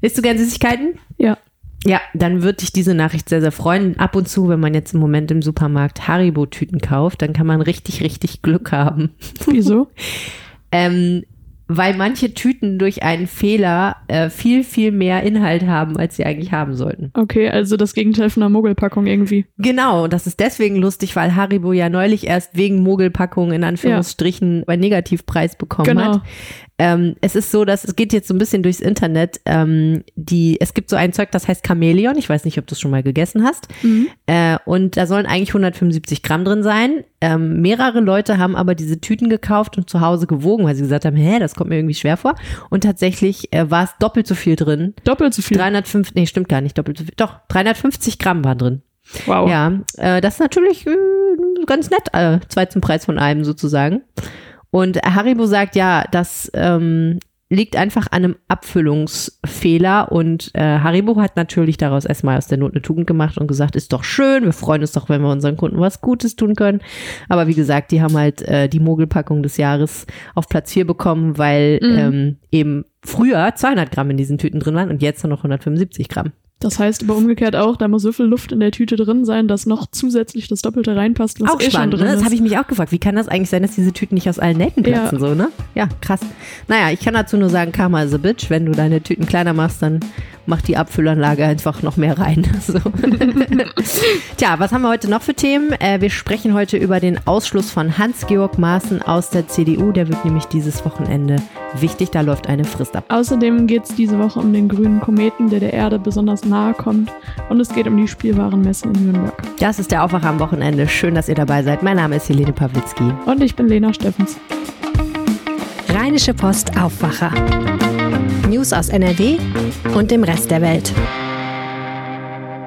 Isst du gern Süßigkeiten? Ja. Ja, dann würde ich diese Nachricht sehr, sehr freuen. Ab und zu, wenn man jetzt im Moment im Supermarkt Haribo-Tüten kauft, dann kann man richtig, richtig Glück haben. Wieso? ähm, weil manche Tüten durch einen Fehler äh, viel, viel mehr Inhalt haben, als sie eigentlich haben sollten. Okay, also das Gegenteil von einer Mogelpackung irgendwie. Genau, und das ist deswegen lustig, weil Haribo ja neulich erst wegen Mogelpackung in Anführungsstrichen ja. einen Negativpreis bekommen genau. hat. Ähm, es ist so, dass es geht jetzt so ein bisschen durchs Internet. Ähm, die, es gibt so ein Zeug, das heißt Chamäleon. Ich weiß nicht, ob du es schon mal gegessen hast. Mhm. Äh, und da sollen eigentlich 175 Gramm drin sein. Ähm, mehrere Leute haben aber diese Tüten gekauft und zu Hause gewogen, weil sie gesagt haben, hä, das kommt mir irgendwie schwer vor. Und tatsächlich äh, war es doppelt so viel drin. Doppelt so viel? 305, nee, stimmt gar nicht, doppelt so viel. Doch, 350 Gramm waren drin. Wow. Ja, äh, das ist natürlich äh, ganz nett, äh, zwei zum Preis von einem sozusagen. Und Haribo sagt ja, das ähm, liegt einfach an einem Abfüllungsfehler und äh, Haribo hat natürlich daraus erstmal aus der Not eine Tugend gemacht und gesagt, ist doch schön, wir freuen uns doch, wenn wir unseren Kunden was Gutes tun können. Aber wie gesagt, die haben halt äh, die Mogelpackung des Jahres auf Platz 4 bekommen, weil mhm. ähm, eben früher 200 Gramm in diesen Tüten drin waren und jetzt nur noch 175 Gramm. Das heißt aber umgekehrt auch, da muss so viel Luft in der Tüte drin sein, dass noch zusätzlich das Doppelte reinpasst, was auch eh spannend, schon drin ne? ist. Das habe ich mich auch gefragt. Wie kann das eigentlich sein, dass diese Tüten nicht aus allen Nähten platzen, ja. so, ne? Ja, krass. Naja, ich kann dazu nur sagen, Karma is a bitch. Wenn du deine Tüten kleiner machst, dann mach die Abfüllanlage einfach noch mehr rein. So. Tja, was haben wir heute noch für Themen? Äh, wir sprechen heute über den Ausschluss von Hans-Georg Maaßen aus der CDU. Der wird nämlich dieses Wochenende wichtig. Da läuft eine Frist ab. Außerdem geht es diese Woche um den grünen Kometen, der der Erde besonders nahe kommt. Und es geht um die Spielwarenmesse in Nürnberg. Das ist der Aufwacher am Wochenende. Schön, dass ihr dabei seid. Mein Name ist Helene Pawlitzki. Und ich bin Lena Steffens. Rheinische Post Aufwacher. News aus NRW und dem Rest der Welt.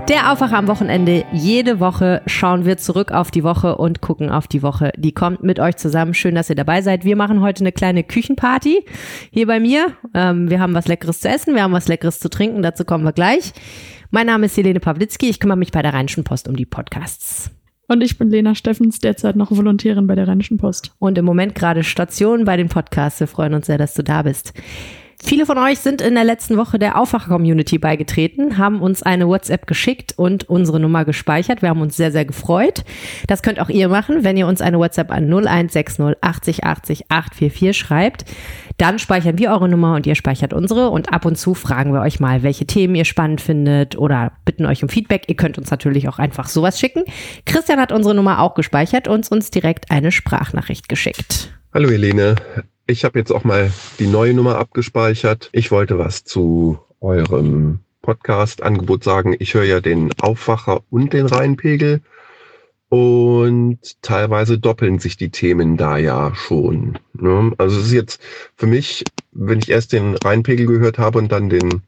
Der Aufwacher am Wochenende. Jede Woche schauen wir zurück auf die Woche und gucken auf die Woche. Die kommt mit euch zusammen. Schön, dass ihr dabei seid. Wir machen heute eine kleine Küchenparty hier bei mir. Ähm, wir haben was Leckeres zu essen, wir haben was Leckeres zu trinken. Dazu kommen wir gleich. Mein Name ist Helene Pawlitzki. Ich kümmere mich bei der Rheinischen Post um die Podcasts. Und ich bin Lena Steffens, derzeit noch Volontärin bei der Rheinischen Post. Und im Moment gerade Station bei den Podcasts. Wir freuen uns sehr, dass du da bist. Viele von euch sind in der letzten Woche der Aufwacher-Community beigetreten, haben uns eine WhatsApp geschickt und unsere Nummer gespeichert. Wir haben uns sehr, sehr gefreut. Das könnt auch ihr machen, wenn ihr uns eine WhatsApp an 0160 80 80 844 schreibt. Dann speichern wir eure Nummer und ihr speichert unsere und ab und zu fragen wir euch mal, welche Themen ihr spannend findet oder bitten euch um Feedback. Ihr könnt uns natürlich auch einfach sowas schicken. Christian hat unsere Nummer auch gespeichert und uns direkt eine Sprachnachricht geschickt. Hallo Helene, ich habe jetzt auch mal die neue Nummer abgespeichert. Ich wollte was zu eurem Podcast-Angebot sagen. Ich höre ja den Aufwacher und den Rheinpegel. Und teilweise doppeln sich die Themen da ja schon. Ne? Also es ist jetzt für mich, wenn ich erst den Rheinpegel gehört habe und dann den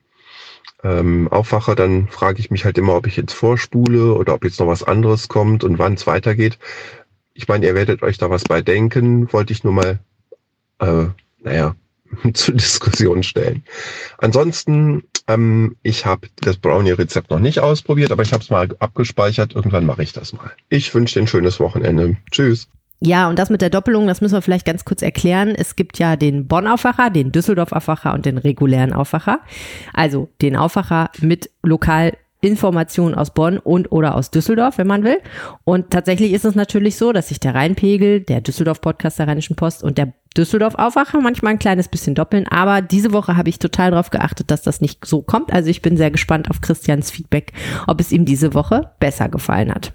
ähm, Aufwacher, dann frage ich mich halt immer, ob ich jetzt vorspule oder ob jetzt noch was anderes kommt und wann es weitergeht. Ich meine, ihr werdet euch da was bei denken, wollte ich nur mal äh, naja, zur Diskussion stellen. Ansonsten, ähm, ich habe das Brownie-Rezept noch nicht ausprobiert, aber ich habe es mal abgespeichert. Irgendwann mache ich das mal. Ich wünsche dir ein schönes Wochenende. Tschüss. Ja, und das mit der Doppelung, das müssen wir vielleicht ganz kurz erklären. Es gibt ja den Bonn-Aufwacher, den Düsseldorf-Aufwacher und den regulären Aufwacher. Also den Aufwacher mit lokal Informationen aus Bonn und oder aus Düsseldorf, wenn man will. Und tatsächlich ist es natürlich so, dass sich der Rheinpegel, der Düsseldorf-Podcast der Rheinischen Post und der Düsseldorf-Aufwacher manchmal ein kleines bisschen doppeln. Aber diese Woche habe ich total darauf geachtet, dass das nicht so kommt. Also ich bin sehr gespannt auf Christians Feedback, ob es ihm diese Woche besser gefallen hat.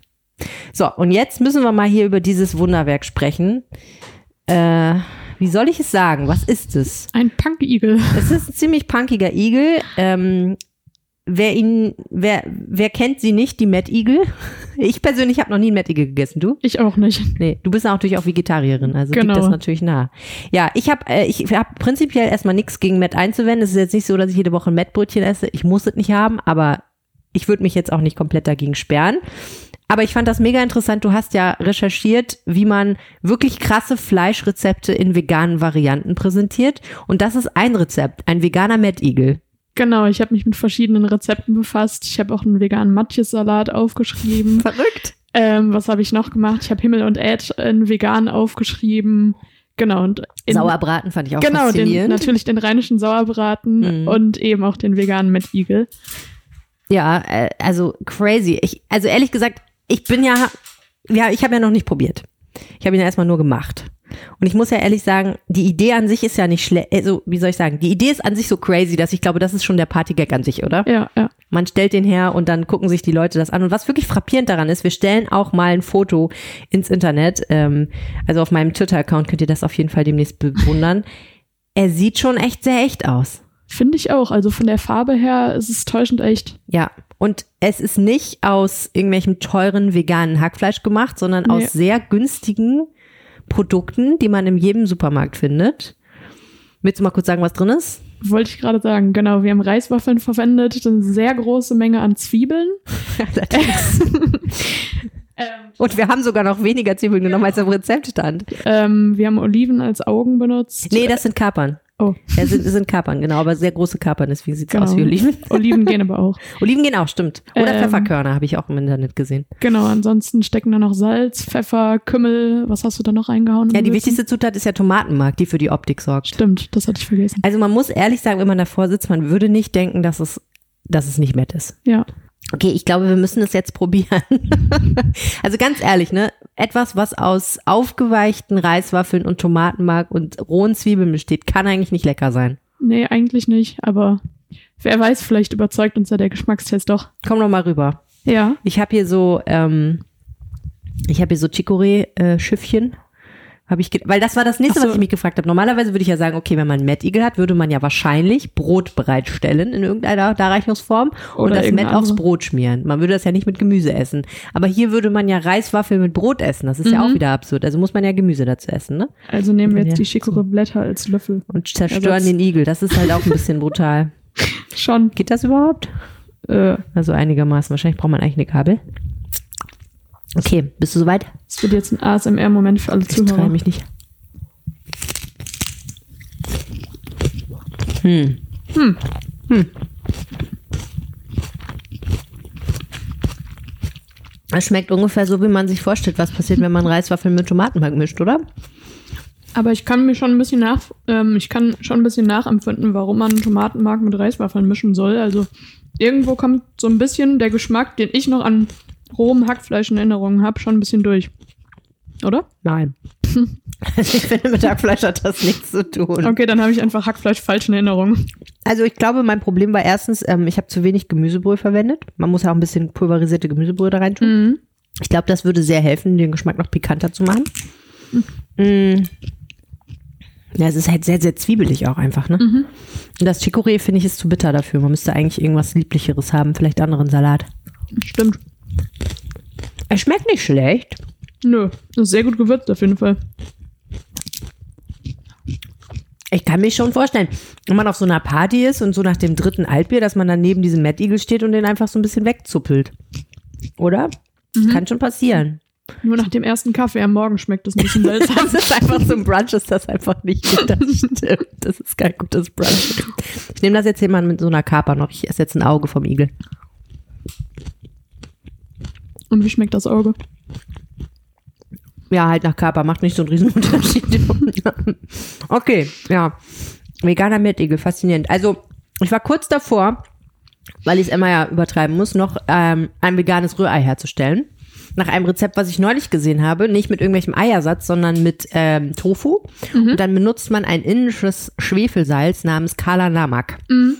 So, und jetzt müssen wir mal hier über dieses Wunderwerk sprechen. Äh, wie soll ich es sagen? Was ist es? Ein Punk-Igel. Es ist ein ziemlich punkiger Igel. Ähm, Wer ihn, wer, wer kennt sie nicht, die Mad Eagle? Ich persönlich habe noch nie einen Mad Eagle gegessen. Du? Ich auch nicht. Nee, du bist natürlich auch Vegetarierin, also genau. liegt das natürlich nah. Ja, ich habe äh, ich hab prinzipiell erstmal nichts gegen Matt einzuwenden. Es ist jetzt nicht so, dass ich jede Woche ein Matt-Brötchen esse. Ich muss es nicht haben, aber ich würde mich jetzt auch nicht komplett dagegen sperren. Aber ich fand das mega interessant. Du hast ja recherchiert, wie man wirklich krasse Fleischrezepte in veganen Varianten präsentiert. Und das ist ein Rezept, ein veganer Mad Eagle. Genau, ich habe mich mit verschiedenen Rezepten befasst. Ich habe auch einen veganen Matjes-Salat aufgeschrieben. Verrückt. Ähm, was habe ich noch gemacht? Ich habe Himmel und Ed in vegan aufgeschrieben. Genau. Und in, Sauerbraten fand ich auch genau, faszinierend. natürlich den rheinischen Sauerbraten Mhm. und eben auch den veganen Met Igel. Ja, äh, also crazy. Ich, also ehrlich gesagt, ich bin ja, ja, ich habe ja noch nicht probiert. Ich habe ihn ja erstmal nur gemacht. Und ich muss ja ehrlich sagen, die Idee an sich ist ja nicht schlecht. Also, wie soll ich sagen? Die Idee ist an sich so crazy, dass ich glaube, das ist schon der Partygag an sich, oder? Ja, ja. Man stellt den her und dann gucken sich die Leute das an. Und was wirklich frappierend daran ist, wir stellen auch mal ein Foto ins Internet. Ähm, also auf meinem Twitter-Account könnt ihr das auf jeden Fall demnächst bewundern. Er sieht schon echt sehr echt aus. Finde ich auch. Also von der Farbe her ist es täuschend echt. Ja. Und es ist nicht aus irgendwelchem teuren veganen Hackfleisch gemacht, sondern Nee. aus sehr günstigen Produkten, die man in jedem Supermarkt findet. Willst du mal kurz sagen, was drin ist? Wollte ich gerade sagen. Genau, wir haben Reiswaffeln verwendet, eine sehr große Menge an Zwiebeln. Ähm, Und wir haben sogar noch weniger Zwiebeln genommen, als im Rezept stand. ähm, wir haben Oliven als Augen benutzt. Nee, das sind Kapern. Oh, Ja, sind, sind Kapern, genau, aber sehr große Kapern, deswegen sieht's Genau. aus wie Oliven. Oliven gehen aber auch. Oliven gehen auch, stimmt. Oder Ähm, Pfefferkörner habe ich auch im Internet gesehen. Genau, ansonsten stecken da noch Salz, Pfeffer, Kümmel. Was hast du da noch reingehauen? Ja, die wichtigste Zutat ist ja Tomatenmark, die für die Optik sorgt. Stimmt, das hatte ich vergessen. Also man muss ehrlich sagen, wenn man davor sitzt, man würde nicht denken, dass es, dass es nicht Matt ist. Ja, Okay, ich glaube, wir müssen es jetzt probieren. also ganz ehrlich, ne? Etwas, was aus aufgeweichten Reiswaffeln und Tomatenmark und rohen Zwiebeln besteht, kann eigentlich nicht lecker sein. nee, eigentlich nicht, aber wer weiß, vielleicht überzeugt uns ja der Geschmackstest doch. Komm doch mal rüber. Ja, Ich habe hier so, ähm, ich habe hier so Chicorée-Schiffchen. Habe ich, weil das war das nächste, so. was ich mich gefragt habe. Normalerweise würde ich ja sagen, okay, wenn man Met Igel hat, würde man ja wahrscheinlich Brot bereitstellen in irgendeiner Darreichungsform und Oder das Met aufs. Brot schmieren. Man würde das ja nicht mit Gemüse essen. Aber hier würde man ja Reiswaffel mit Brot essen. Das ist ja Mhm. auch wieder absurd. Also muss man ja Gemüse dazu essen, ne? also nehmen wir Ja, jetzt die so. Chicorée Blätter als Löffel. Und zerstören Ersatz. den Igel. Das ist halt auch ein bisschen brutal. Schon. Geht das überhaupt? Äh, Also einigermaßen. Wahrscheinlich braucht man eigentlich eine Kabel. Okay, bist du soweit? es wird jetzt ein ASMR-Moment für alle Ich Zuhörer. mich nicht. Hm. Hm. Hm. Es schmeckt ungefähr so, wie man sich vorstellt, was passiert, wenn man Reiswaffeln mit Tomatenmark mischt, oder? Aber ich kann mir schon ein bisschen nach, ähm, ich kann schon ein bisschen nachempfinden, warum man Tomatenmark mit Reiswaffeln mischen soll. Also irgendwo kommt so ein bisschen der Geschmack, den ich noch an rohem Hackfleisch in Erinnerung habe, schon ein bisschen durch. Oder? Nein. Also ich finde, mit Hackfleisch hat das nichts zu tun. Okay, dann habe ich einfach Hackfleisch falsch in Erinnerung. Also ich glaube, mein Problem war erstens, ähm, ich habe zu wenig Gemüsebrühe verwendet. Man muss ja auch ein bisschen pulverisierte Gemüsebrühe da rein tun. Mhm. Ich glaube, das würde sehr helfen, den Geschmack noch pikanter zu machen. Mm. Ja, es ist halt sehr, sehr zwiebelig auch einfach, ne? Mhm. Und das Chicorée finde ich ist zu bitter dafür. Man müsste eigentlich irgendwas Lieblicheres haben, vielleicht anderen Salat. Stimmt. Es schmeckt nicht schlecht. Nö, das ist sehr gut gewürzt auf jeden Fall. Ich kann mich schon vorstellen, wenn man auf so einer Party ist und so nach dem dritten Altbier, dass man dann neben diesem Mad Eagle steht und den einfach so ein bisschen wegzuppelt. Oder? Kann schon passieren. Nur nach dem ersten Kaffee am Morgen schmeckt das ein bisschen seltsam. Das ist einfach zum Brunch, ist das einfach nicht gut. Das stimmt. Das ist kein gutes Brunch. Ich nehme das jetzt hier mal mit so einer Kaper noch. Ich esse jetzt ein Auge vom Igel. Und wie schmeckt das Auge? Ja, halt nach Kaper. Macht nicht so einen riesen Unterschied. okay, ja. Veganer Mettigel, faszinierend. Also, ich war kurz davor, weil ich es immer ja übertreiben muss, noch ähm, ein veganes Rührei herzustellen. Nach einem Rezept, was ich neulich gesehen habe, nicht mit irgendwelchem Eiersatz, sondern mit ähm, Tofu. Und dann benutzt man ein indisches Schwefelsalz namens Kala Namak,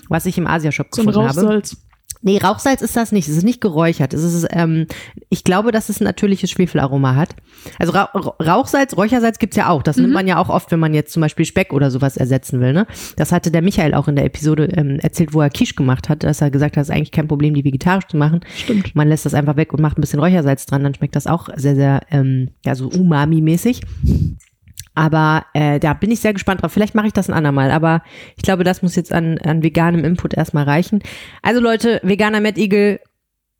was ich im Asiashop So gefunden habe. Rauchsalz. Nee, Rauchsalz ist das nicht. Es ist nicht geräuchert. Es ist, ähm, ich glaube, dass es ein natürliches Schwefelaroma hat. Also Ra Ra- Rauchsalz, Räuchersalz gibt's ja auch. Das nimmt man ja auch oft, wenn man jetzt zum Beispiel Speck oder sowas ersetzen will. Ne? Das hatte der Michael auch in der Episode ähm, erzählt, wo er Quiche gemacht hat, dass er gesagt hat, es ist eigentlich kein Problem, die vegetarisch zu machen. Stimmt. Man lässt das einfach weg und macht ein bisschen Räuchersalz dran, dann schmeckt das auch sehr, sehr, ähm, ja, so Umami-mäßig. Aber äh, da bin ich sehr gespannt drauf. Vielleicht mache ich das ein andermal. Aber ich glaube, das muss jetzt an, an veganem Input erstmal reichen. Also Leute, veganer Mad Eagle.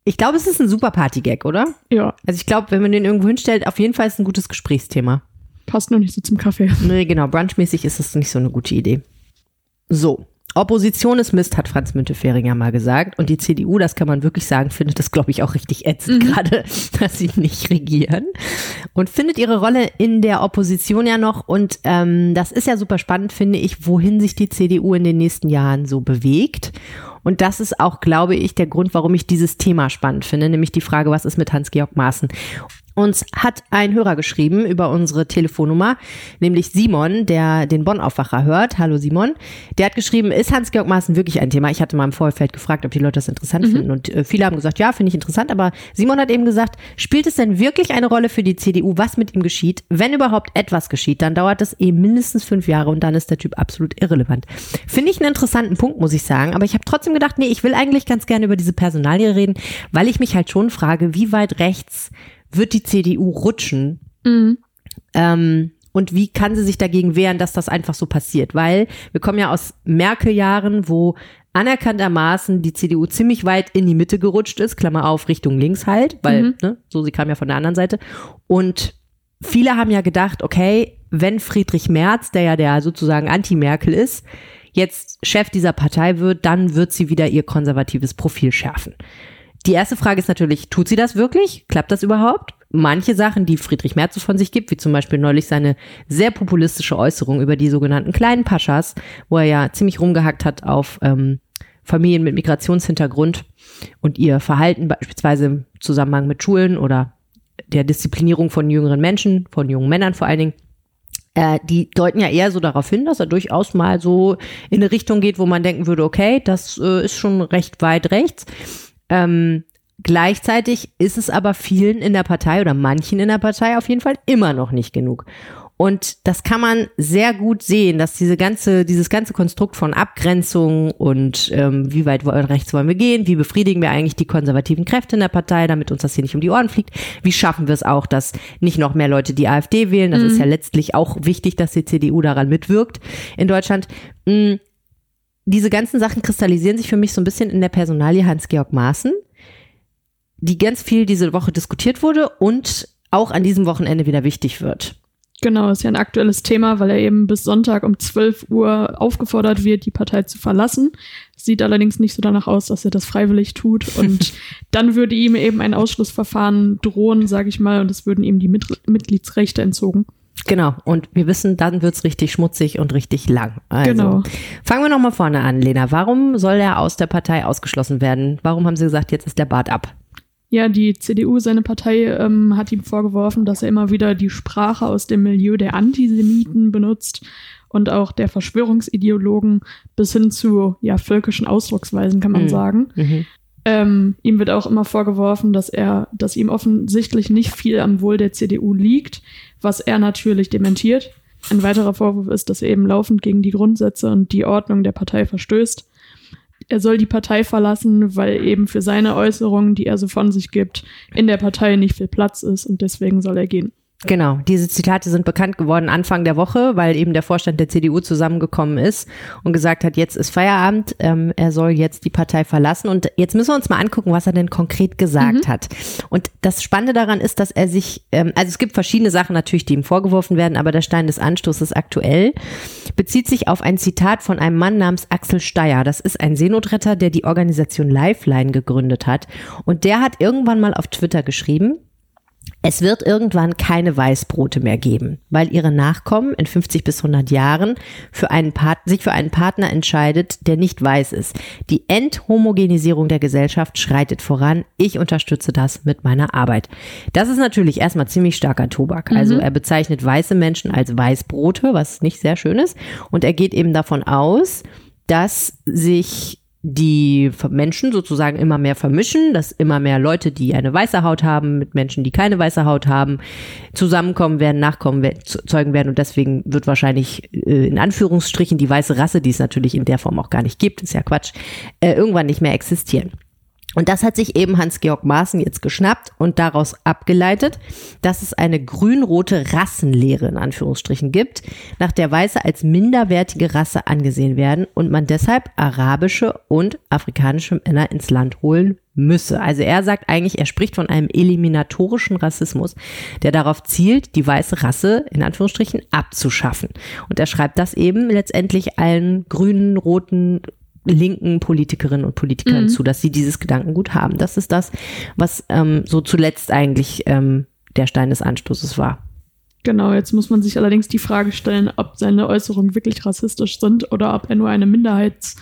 Ich glaube, es ist ein super Party-Gag, oder? Ja, Also ich glaube, wenn man den irgendwo hinstellt, auf jeden Fall ist es ein gutes Gesprächsthema. passt nur nicht so zum Kaffee. Nee, genau. Brunchmäßig ist es nicht so eine gute Idee. So. Opposition ist Mist, hat Franz Müntefering ja mal gesagt. Und die CDU, das kann man wirklich sagen, findet das, glaube ich, auch richtig ätzend, mhm. gerade, dass sie nicht regieren. Und findet ihre Rolle in der Opposition ja noch. Und ähm, das ist ja super spannend, finde ich, wohin sich die CDU in den nächsten Jahren so bewegt. Und das ist auch, glaube ich, der Grund, warum ich dieses Thema spannend finde, nämlich die Frage, was ist mit Hans-Georg Maaßen? Uns hat ein Hörer geschrieben über unsere Telefonnummer, nämlich Simon, der den Bonn-Aufwacher hört. Hallo Simon. Der hat geschrieben, ist Hans-Georg Maaßen wirklich ein Thema? Ich hatte mal im Vorfeld gefragt, ob die Leute das interessant mhm. finden. Und äh, viele haben gesagt, ja, finde ich interessant. Aber Simon hat eben gesagt, spielt es denn wirklich eine Rolle für die CDU, was mit ihm geschieht? Wenn überhaupt etwas geschieht, dann dauert das eben mindestens fünf Jahre und dann ist der Typ absolut irrelevant. Finde ich einen interessanten Punkt, muss ich sagen. Aber ich habe trotzdem gedacht, nee, ich will eigentlich ganz gerne über diese Personalie reden, weil ich mich halt schon frage, wie weit rechts wird die CDU rutschen? Mhm. Ähm, und wie kann sie sich dagegen wehren, dass das einfach so passiert? Weil wir kommen ja aus Merkel-Jahren, wo anerkanntermaßen die CDU ziemlich weit in die Mitte gerutscht ist, Klammer auf, Richtung links halt, weil, mhm. ne, so sie kam ja von der anderen Seite. Und viele haben ja gedacht, okay, wenn Friedrich Merz, der ja der sozusagen Anti-Merkel ist, jetzt Chef dieser Partei wird, dann wird sie wieder ihr konservatives Profil schärfen. Die erste Frage ist natürlich, tut sie das wirklich? Klappt das überhaupt? Manche Sachen, die Friedrich Merz von sich gibt, wie zum Beispiel neulich seine sehr populistische Äußerung über die sogenannten kleinen Paschas, wo er ja ziemlich rumgehackt hat auf ähm, Familien mit Migrationshintergrund und ihr Verhalten beispielsweise im Zusammenhang mit Schulen oder der Disziplinierung von jüngeren Menschen, von jungen Männern vor allen Dingen. Äh, die deuten ja eher so darauf hin, dass er durchaus mal so in eine Richtung geht, wo man denken würde, okay, das äh, ist schon recht weit rechts. Ähm, gleichzeitig ist es aber vielen in der Partei oder manchen in der Partei auf jeden Fall immer noch nicht genug. Und das kann man sehr gut sehen, dass diese ganze, dieses ganze Konstrukt von Abgrenzung und ähm, wie weit rechts wollen wir gehen, wie befriedigen wir eigentlich die konservativen Kräfte in der Partei, damit uns das hier nicht um die Ohren fliegt, wie schaffen wir es auch, dass nicht noch mehr Leute die AfD wählen, das mhm. ist ja letztlich auch wichtig, dass die CDU daran mitwirkt in Deutschland. Mhm diese ganzen Sachen kristallisieren sich für mich so ein bisschen in der Personalie Hans-Georg Maaßen, die ganz viel diese Woche diskutiert wurde und auch an diesem Wochenende wieder wichtig wird. Genau, ist ja ein aktuelles Thema, weil er eben bis Sonntag um 12 Uhr aufgefordert wird, die Partei zu verlassen. Sieht allerdings nicht so danach aus, dass er das freiwillig tut. Und dann würde ihm eben ein Ausschlussverfahren drohen, sage ich mal, und es würden ihm die Mitgliedsrechte entzogen. Genau, und wir wissen, dann wird's richtig schmutzig und richtig lang. Also, genau. Fangen wir nochmal vorne an, Lena. Warum soll er aus der Partei ausgeschlossen werden? Warum haben Sie gesagt, jetzt ist der Bart ab? Ja, die CDU, seine Partei, ähm, hat ihm vorgeworfen, dass er immer wieder die Sprache aus dem Milieu der Antisemiten benutzt und auch der Verschwörungsideologen bis hin zu ja, völkischen Ausdrucksweisen, kann man mhm. sagen. Mhm. Ähm, ihm wird auch immer vorgeworfen, dass er, dass ihm offensichtlich nicht viel am Wohl der CDU liegt, was er natürlich dementiert. Ein weiterer Vorwurf ist, dass er eben laufend gegen die Grundsätze und die Ordnung der Partei verstößt. Er soll die Partei verlassen, weil eben für seine Äußerungen, die er so von sich gibt, in der Partei nicht viel Platz ist und deswegen soll er gehen. Genau, diese Zitate sind bekannt geworden Anfang der Woche, weil eben der Vorstand der CDU zusammengekommen ist und gesagt hat, jetzt ist Feierabend, ähm, er soll jetzt die Partei verlassen. Und jetzt müssen wir uns mal angucken, was er denn konkret gesagt mhm. hat. Und das Spannende daran ist, dass er sich, ähm, also es gibt verschiedene Sachen natürlich, die ihm vorgeworfen werden, aber der Stein des Anstoßes aktuell bezieht sich auf ein Zitat von einem Mann namens Axel Steyer. Das ist ein Seenotretter, der die Organisation Lifeline gegründet hat. Und der hat irgendwann mal auf Twitter geschrieben, es wird irgendwann keine Weißbrote mehr geben, weil ihre Nachkommen in 50 bis 100 Jahren für einen Part sich für einen Partner entscheidet, der nicht weiß ist. Die Enthomogenisierung der Gesellschaft schreitet voran. Ich unterstütze das mit meiner Arbeit. Das ist natürlich erstmal ziemlich starker Tobak. Mhm. Also er bezeichnet weiße Menschen als Weißbrote, was nicht sehr schön ist. Und er geht eben davon aus, dass sich die Menschen sozusagen immer mehr vermischen, dass immer mehr Leute, die eine weiße Haut haben, mit Menschen, die keine weiße Haut haben, zusammenkommen werden, nachkommen, zeugen werden und deswegen wird wahrscheinlich äh, in Anführungsstrichen die weiße Rasse, die es natürlich in der Form auch gar nicht gibt, ist ja Quatsch, äh, irgendwann nicht mehr existieren. Und das hat sich eben Hans-Georg Maaßen jetzt geschnappt und daraus abgeleitet, dass es eine grün-rote Rassenlehre in Anführungsstrichen gibt, nach der Weiße als minderwertige Rasse angesehen werden und man deshalb arabische und afrikanische Männer ins Land holen müsse. Also er sagt eigentlich, er spricht von einem eliminatorischen Rassismus, der darauf zielt, die weiße Rasse in Anführungsstrichen abzuschaffen. Und er schreibt das eben letztendlich allen grünen, roten, linken Politikerinnen und Politikern Mhm. zu, dass sie dieses Gedankengut haben. Das ist das, was ähm, so zuletzt eigentlich ähm, der Stein des Anstoßes war. Genau, jetzt muss man sich allerdings die Frage stellen, ob seine Äußerungen wirklich rassistisch sind oder ob er nur eine Minderheits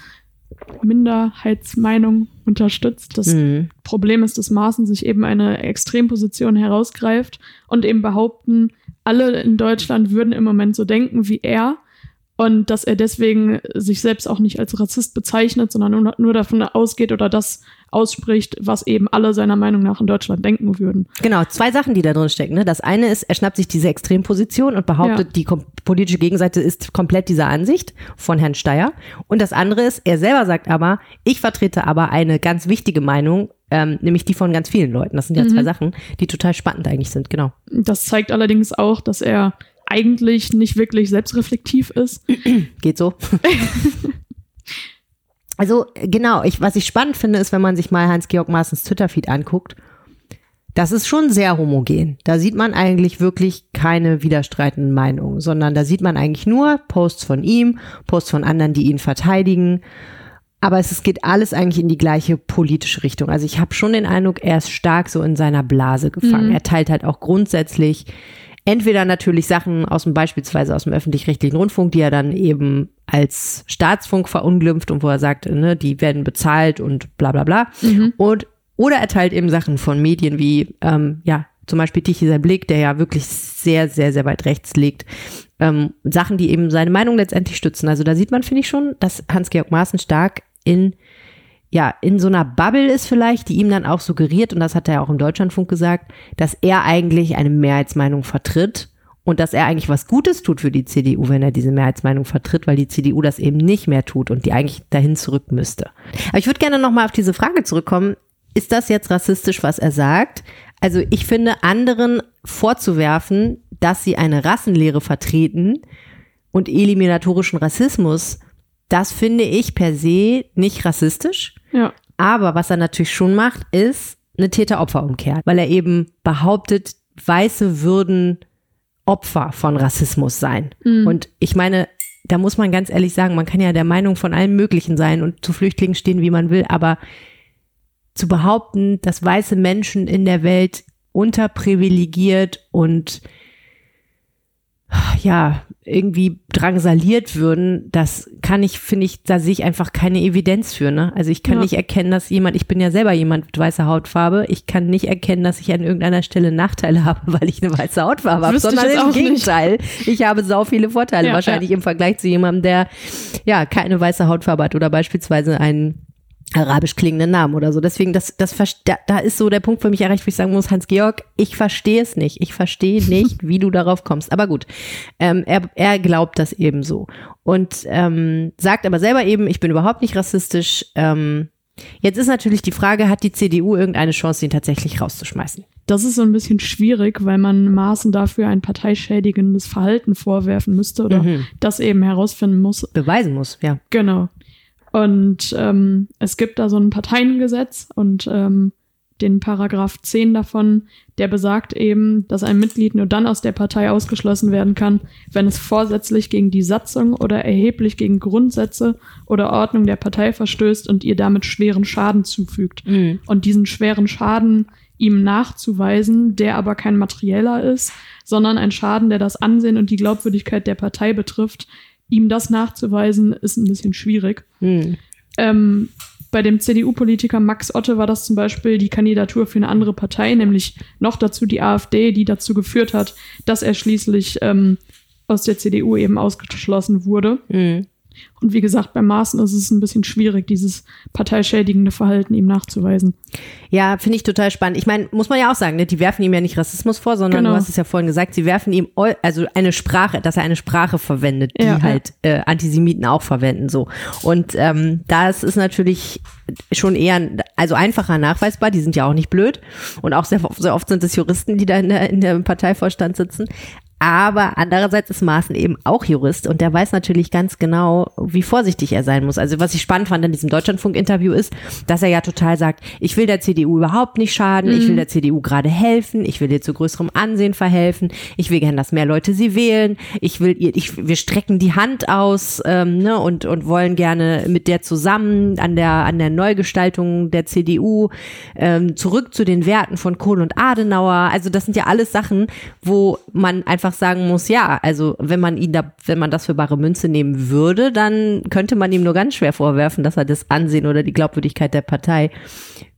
Minderheitsmeinung unterstützt. Das Mhm. Problem ist, dass Maaßen sich eben eine Extremposition herausgreift und eben behaupten, alle in Deutschland würden im Moment so denken wie er und dass er deswegen sich selbst auch nicht als Rassist bezeichnet, sondern nur, nur davon ausgeht oder das ausspricht, was eben alle seiner Meinung nach in Deutschland denken würden. Genau, zwei Sachen, die da drin stecken. Ne? Das eine ist, er schnappt sich diese Extremposition und behauptet, Ja. die politische Gegenseite ist komplett dieser Ansicht von Herrn Steyer. Und das andere ist, er selber sagt aber, ich vertrete aber eine ganz wichtige Meinung, ähm, nämlich die von ganz vielen Leuten. Das sind ja zwei Sachen, die total spannend eigentlich sind, genau. Das zeigt allerdings auch, dass er eigentlich nicht wirklich selbstreflektiv ist. Geht so. also genau, ich, was ich spannend finde, ist, wenn man sich mal Hans-Georg Maaßens Twitter-Feed anguckt, das ist schon sehr homogen. Da sieht man eigentlich wirklich keine widerstreitenden Meinungen, sondern da sieht man eigentlich nur Posts von ihm, Posts von anderen, die ihn verteidigen. Aber es, es geht alles eigentlich in die gleiche politische Richtung. Also ich habe schon den Eindruck, er ist stark so in seiner Blase gefangen. Er teilt halt auch grundsätzlich entweder natürlich Sachen aus dem beispielsweise aus dem öffentlich-rechtlichen Rundfunk, die er dann eben als Staatsfunk verunglimpft und wo er sagt, ne, die werden bezahlt und bla bla bla. Und oder er teilt eben Sachen von Medien wie ähm, ja zum Beispiel Tichy Blick, der ja wirklich sehr sehr sehr weit rechts liegt. Ähm, Sachen, die eben seine Meinung letztendlich stützen. Also da sieht man, finde ich schon, dass Hans-Georg Maaßen stark in ja, in so einer Bubble ist vielleicht, die ihm dann auch suggeriert, und das hat er ja auch im Deutschlandfunk gesagt, dass er eigentlich eine Mehrheitsmeinung vertritt und dass er eigentlich was Gutes tut für die CDU, wenn er diese Mehrheitsmeinung vertritt, weil die CDU das eben nicht mehr tut und die eigentlich dahin zurück müsste. Aber ich würde gerne nochmal auf diese Frage zurückkommen. Ist das jetzt rassistisch, was er sagt? Also ich finde, anderen vorzuwerfen, dass sie eine Rassenlehre vertreten und eliminatorischen Rassismus, das finde ich per se nicht rassistisch. Ja. Aber was er natürlich schon macht, ist eine Täter-Opfer-Umkehr, weil er eben behauptet, Weiße würden Opfer von Rassismus sein. Und ich meine, da muss man ganz ehrlich sagen, man kann ja der Meinung von allen Möglichen sein und zu Flüchtlingen stehen, wie man will, aber zu behaupten, dass weiße Menschen in der Welt unterprivilegiert und ja, irgendwie drangsaliert würden, das kann ich, finde ich, da sehe ich einfach keine Evidenz für, ne? Also ich kann Ja. nicht erkennen, dass jemand, ich bin ja selber jemand mit weißer Hautfarbe, ich kann nicht erkennen, dass ich an irgendeiner Stelle Nachteile habe, weil ich eine weiße Hautfarbe habe, sondern im auch nicht. Gegenteil. Ich habe sau viele Vorteile, Ja, wahrscheinlich im Vergleich zu jemandem, der ja keine weiße Hautfarbe hat oder beispielsweise einen arabisch klingenden Namen oder so. Deswegen, das, das, da, da ist so der Punkt für mich erreicht, wo ich sagen muss, Hans-Georg, ich verstehe es nicht. Ich verstehe nicht, wie du darauf kommst. Aber gut, ähm, er, er glaubt das eben so. Und ähm, sagt aber selber eben, ich bin überhaupt nicht rassistisch. Ähm, jetzt ist natürlich die Frage, hat die CDU irgendeine Chance, ihn tatsächlich rauszuschmeißen? Das ist so ein bisschen schwierig, weil man Maßen dafür ein parteischädigendes Verhalten vorwerfen müsste oder Mhm. das eben herausfinden muss. Beweisen muss, ja. Genau. Und ähm, es gibt da so ein Parteiengesetz und ähm, den Paragraph 10 davon, der besagt eben, dass ein Mitglied nur dann aus der Partei ausgeschlossen werden kann, wenn es vorsätzlich gegen die Satzung oder erheblich gegen Grundsätze oder Ordnung der Partei verstößt und ihr damit schweren Schaden zufügt. Mhm. Und diesen schweren Schaden ihm nachzuweisen, der aber kein materieller ist, sondern ein Schaden, der das Ansehen und die Glaubwürdigkeit der Partei betrifft, ihm das nachzuweisen, ist ein bisschen schwierig. Mhm. Ähm, bei dem CDU-Politiker Max Otte war das zum Beispiel die Kandidatur für eine andere Partei, nämlich noch dazu die AfD, die dazu geführt hat, dass er schließlich ähm, aus der CDU eben ausgeschlossen wurde. Mhm. Und wie gesagt, bei Maaßen ist es ein bisschen schwierig, dieses parteischädigende Verhalten ihm nachzuweisen. Ja, finde ich total spannend. Ich meine, muss man ja auch sagen, ne, die werfen ihm ja nicht Rassismus vor, sondern Genau. du hast es ja vorhin gesagt, sie werfen ihm also eine Sprache, dass er eine Sprache verwendet, die ja. halt äh, Antisemiten auch verwenden so. Und ähm, das ist natürlich schon eher Also einfacher nachweisbar, die sind ja auch nicht blöd. Und auch sehr, sehr oft sind es Juristen, die da in der, in der Parteivorstand sitzen. Aber andererseits ist Maaßen eben auch Jurist und der weiß natürlich ganz genau, wie vorsichtig er sein muss. Also was ich spannend fand an diesem Deutschlandfunk-Interview ist, dass er ja total sagt, ich will der CDU überhaupt nicht schaden, mhm. ich will der CDU gerade helfen, ich will ihr zu größerem Ansehen verhelfen, ich will gern, dass mehr Leute sie wählen, ich will ihr, ich, wir strecken die Hand aus ähm, ne, und, und wollen gerne mit der zusammen an der, an der Neugestaltung der CDU ähm, zurück zu den Werten von Kohl und Adenauer. Also das sind ja alles Sachen, wo man einfach einfach sagen muss, ja, also wenn man ihn da, wenn man das für bare Münze nehmen würde, dann könnte man ihm nur ganz schwer vorwerfen, dass er das Ansehen oder die Glaubwürdigkeit der Partei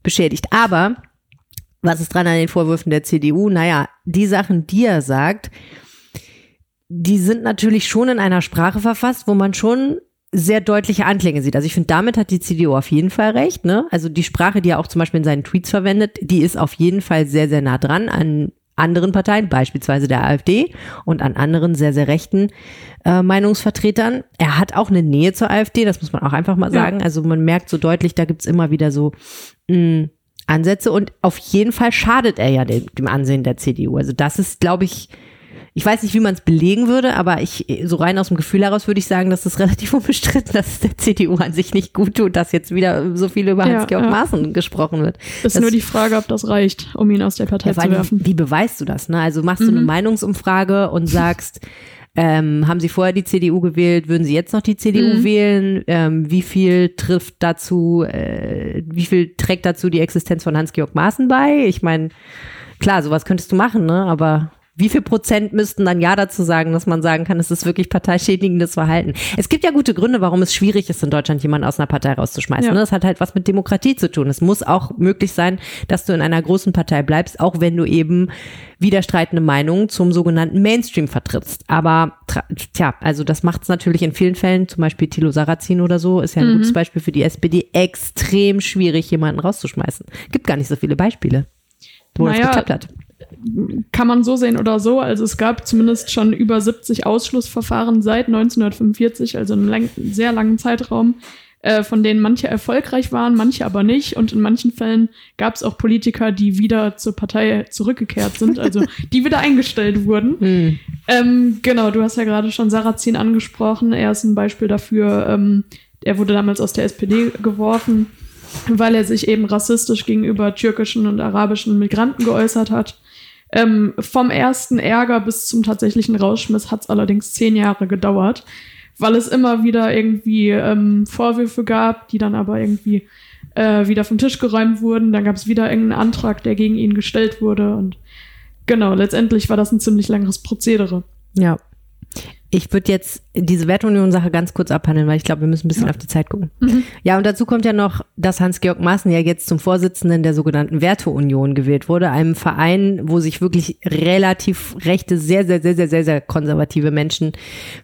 beschädigt. Aber was ist dran an den Vorwürfen der CDU? Naja, die Sachen, die er sagt, die sind natürlich schon in einer Sprache verfasst, wo man schon sehr deutliche Anklänge sieht. Also ich finde, damit hat die CDU auf jeden Fall recht. Ne? Also die Sprache, die er auch zum Beispiel in seinen Tweets verwendet, die ist auf jeden Fall sehr, sehr nah dran an anderen Parteien, beispielsweise der AfD und an anderen sehr, sehr rechten äh, Meinungsvertretern. Er hat auch eine Nähe zur AfD, das muss man auch einfach mal sagen. Ja. Also man merkt so deutlich, da gibt's immer wieder so mh, mm, Ansätze und auf jeden Fall schadet er ja dem, dem Ansehen der CDU. Also das ist, glaube ich, ich weiß nicht, wie man es belegen würde, aber ich, so rein aus dem Gefühl heraus würde ich sagen, dass es relativ unbestritten, dass es der CDU an sich nicht gut tut, dass jetzt wieder so viel über Hans-Georg ja, Maaßen gesprochen wird. Ist das, nur die Frage, ob das reicht, um ihn aus der Partei ja, zu werfen. Wie, wie beweist du das? Ne? Also machst du mhm. eine Meinungsumfrage und sagst, ähm, haben Sie vorher die CDU gewählt? Würden Sie jetzt noch die CDU mhm. wählen? Ähm, wie viel trifft dazu, äh, wie viel trägt dazu die Existenz von Hans-Georg Maaßen bei? Ich meine, klar, sowas könntest du machen, ne? Aber wie viel Prozent müssten dann ja dazu sagen, dass man sagen kann, es ist wirklich parteischädigendes Verhalten? Es gibt ja gute Gründe, warum es schwierig ist, in Deutschland jemanden aus einer Partei rauszuschmeißen. Ja. Das hat halt was mit Demokratie zu tun. Es muss auch möglich sein, dass du in einer großen Partei bleibst, auch wenn du eben widerstreitende Meinungen zum sogenannten Mainstream vertrittst. Aber tja, also das macht es natürlich in vielen Fällen, zum Beispiel Thilo Sarrazin oder so, ist ja ein mhm. gutes Beispiel für die SPD, extrem schwierig, jemanden rauszuschmeißen. Gibt gar nicht so viele Beispiele, wo naja, das geklappt hat kann man so sehen oder so. Also es gab zumindest schon über 70 Ausschlussverfahren seit 1945, also einen lang, sehr langen Zeitraum, äh, von denen manche erfolgreich waren, manche aber nicht. Und in manchen Fällen gab es auch Politiker, die wieder zur Partei zurückgekehrt sind, also die wieder eingestellt wurden. Hm. Ähm, genau, du hast ja gerade schon Sarrazin angesprochen. Er ist ein Beispiel dafür. Ähm, er wurde damals aus der SPD geworfen weil er sich eben rassistisch gegenüber türkischen und arabischen Migranten geäußert hat. Ähm, vom ersten Ärger bis zum tatsächlichen Rausschmiss hat es allerdings zehn Jahre gedauert, weil es immer wieder irgendwie ähm, Vorwürfe gab, die dann aber irgendwie äh, wieder vom Tisch geräumt wurden. Dann gab es wieder irgendeinen Antrag, der gegen ihn gestellt wurde. Und genau, letztendlich war das ein ziemlich langes Prozedere. Ja. Ich würde jetzt diese Wertunion-Sache ganz kurz abhandeln, weil ich glaube, wir müssen ein bisschen ja. auf die Zeit gucken. Mhm. Ja, und dazu kommt ja noch, dass Hans-Georg Maaßen ja jetzt zum Vorsitzenden der sogenannten Werteunion gewählt wurde, einem Verein, wo sich wirklich relativ rechte, sehr, sehr, sehr, sehr, sehr, sehr konservative Menschen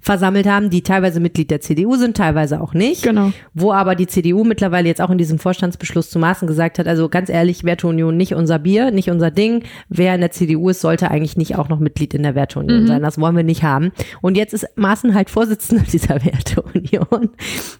versammelt haben, die teilweise Mitglied der CDU sind, teilweise auch nicht. Genau. Wo aber die CDU mittlerweile jetzt auch in diesem Vorstandsbeschluss zu Maaßen gesagt hat, also ganz ehrlich, Werteunion nicht unser Bier, nicht unser Ding. Wer in der CDU ist, sollte eigentlich nicht auch noch Mitglied in der Werteunion mhm. sein. Das wollen wir nicht haben. Und jetzt ist Maaßen halt Vorsitzender dieser Werteunion.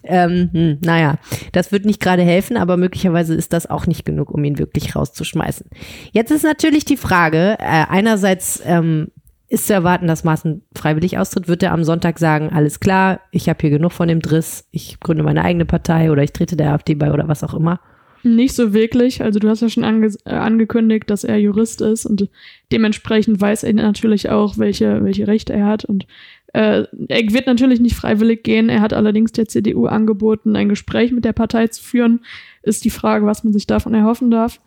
Ähm, hm, naja, das wird nicht gerade helfen, aber möglicherweise ist das auch nicht genug, um ihn wirklich rauszuschmeißen. Jetzt ist natürlich die Frage, äh, einerseits ähm, ist zu erwarten, dass Maaßen freiwillig austritt, wird er am Sonntag sagen, alles klar, ich habe hier genug von dem Driss, ich gründe meine eigene Partei oder ich trete der AfD bei oder was auch immer. Nicht so wirklich. Also du hast ja schon ange äh, angekündigt, dass er Jurist ist und dementsprechend weiß er natürlich auch, welche, welche Rechte er hat und äh, er wird natürlich nicht freiwillig gehen. Er hat allerdings der CDU angeboten, ein Gespräch mit der Partei zu führen. Ist die Frage, was man sich davon erhoffen darf.